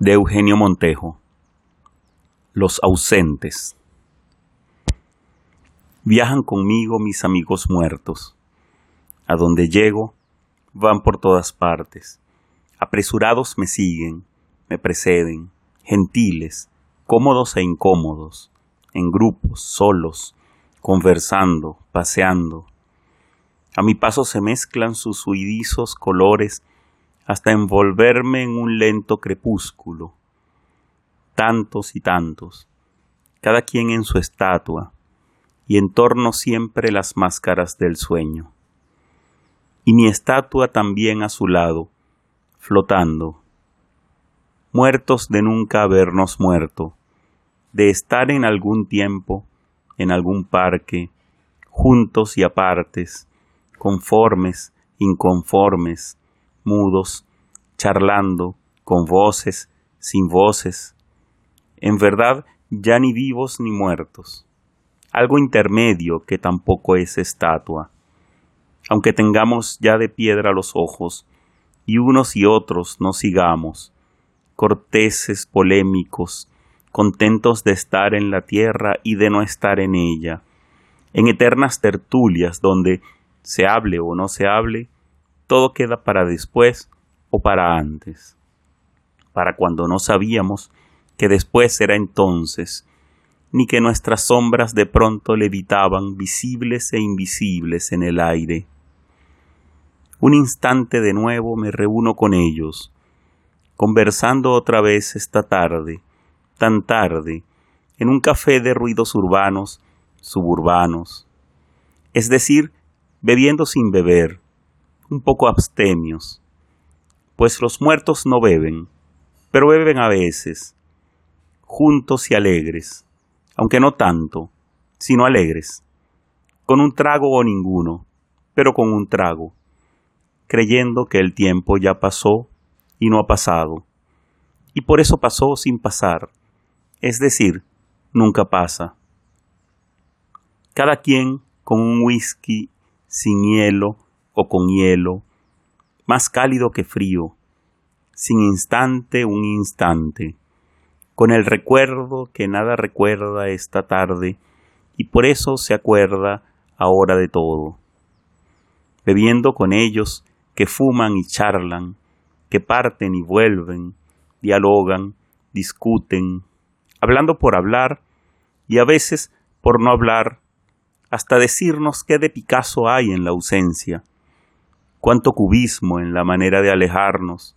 de Eugenio Montejo. Los ausentes. Viajan conmigo mis amigos muertos. A donde llego, van por todas partes. Apresurados me siguen, me preceden, gentiles, cómodos e incómodos, en grupos, solos, conversando, paseando. A mi paso se mezclan sus huidizos colores hasta envolverme en un lento crepúsculo. Tantos y tantos, cada quien en su estatua, y en torno siempre las máscaras del sueño. Y mi estatua también a su lado, flotando, muertos de nunca habernos muerto, de estar en algún tiempo, en algún parque, juntos y apartes, conformes, inconformes, mudos, charlando, con voces, sin voces, en verdad ya ni vivos ni muertos, algo intermedio que tampoco es estatua, aunque tengamos ya de piedra los ojos, y unos y otros nos sigamos, corteses polémicos, contentos de estar en la tierra y de no estar en ella, en eternas tertulias donde, se hable o no se hable, todo queda para después o para antes, para cuando no sabíamos que después era entonces, ni que nuestras sombras de pronto levitaban visibles e invisibles en el aire. Un instante de nuevo me reúno con ellos, conversando otra vez esta tarde, tan tarde, en un café de ruidos urbanos, suburbanos, es decir, bebiendo sin beber, un poco abstemios, pues los muertos no beben, pero beben a veces, juntos y alegres, aunque no tanto, sino alegres, con un trago o ninguno, pero con un trago, creyendo que el tiempo ya pasó y no ha pasado, y por eso pasó sin pasar, es decir, nunca pasa. Cada quien con un whisky sin hielo o con hielo, más cálido que frío, sin instante un instante, con el recuerdo que nada recuerda esta tarde y por eso se acuerda ahora de todo. Bebiendo con ellos que fuman y charlan, que parten y vuelven, dialogan, discuten, hablando por hablar y a veces por no hablar hasta decirnos qué de Picasso hay en la ausencia, cuánto cubismo en la manera de alejarnos,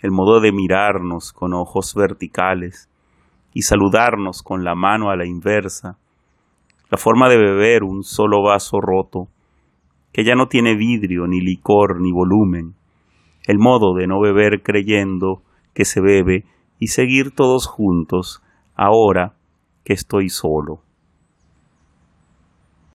el modo de mirarnos con ojos verticales y saludarnos con la mano a la inversa, la forma de beber un solo vaso roto, que ya no tiene vidrio, ni licor, ni volumen, el modo de no beber creyendo que se bebe y seguir todos juntos, ahora que estoy solo.